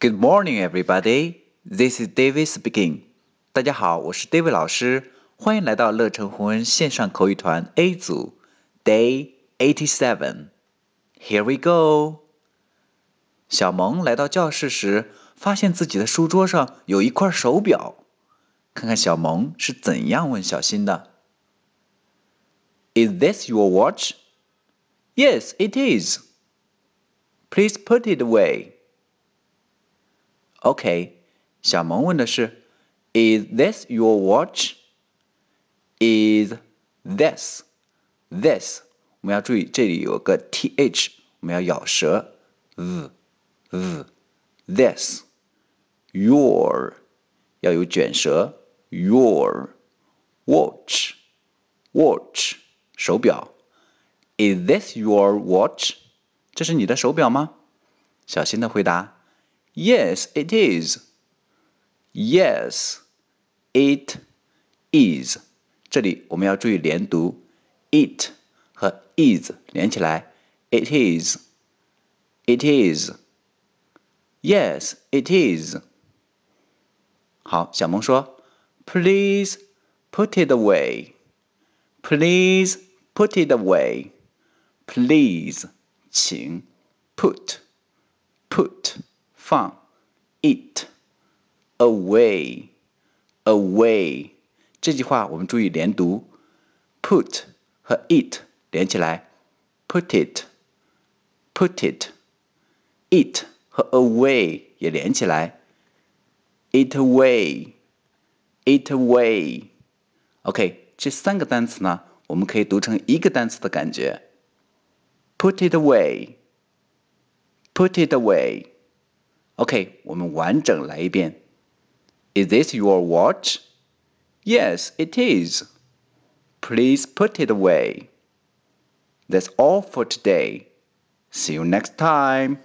Good morning, everybody. This is David speaking. 大家好，我是 David 老师，欢迎来到乐成红恩线上口语团 A 组，Day eighty seven. Here we go. 小萌来到教室时，发现自己的书桌上有一块手表。看看小萌是怎样问小新的。Is this your watch? Yes, it is. Please put it away. OK，小萌问的是：Is this your watch? Is this this？我们要注意这里有个 th，我们要咬舌。z z this your 要有卷舌。Your watch watch 手表。Is this your watch？这是你的手表吗？小新的回答。Yes, it is. Yes, it is. 这里我们要注意连读，it 和 is 连起来，it is, it is. Yes, it is. 好，小萌说，Please put it away. Please put it away. Please，请 put put。 放 it away away 这句话我们注意连读，put 和 it 连起来，put it put it it 和 away 也连起来，it away it away OK 这三个单词呢，我们可以读成一个单词的感觉，put it away put it away OK，我们完整来一遍。Is this your watch? Yes, it is. Please put it away. That's all for today. See you next time.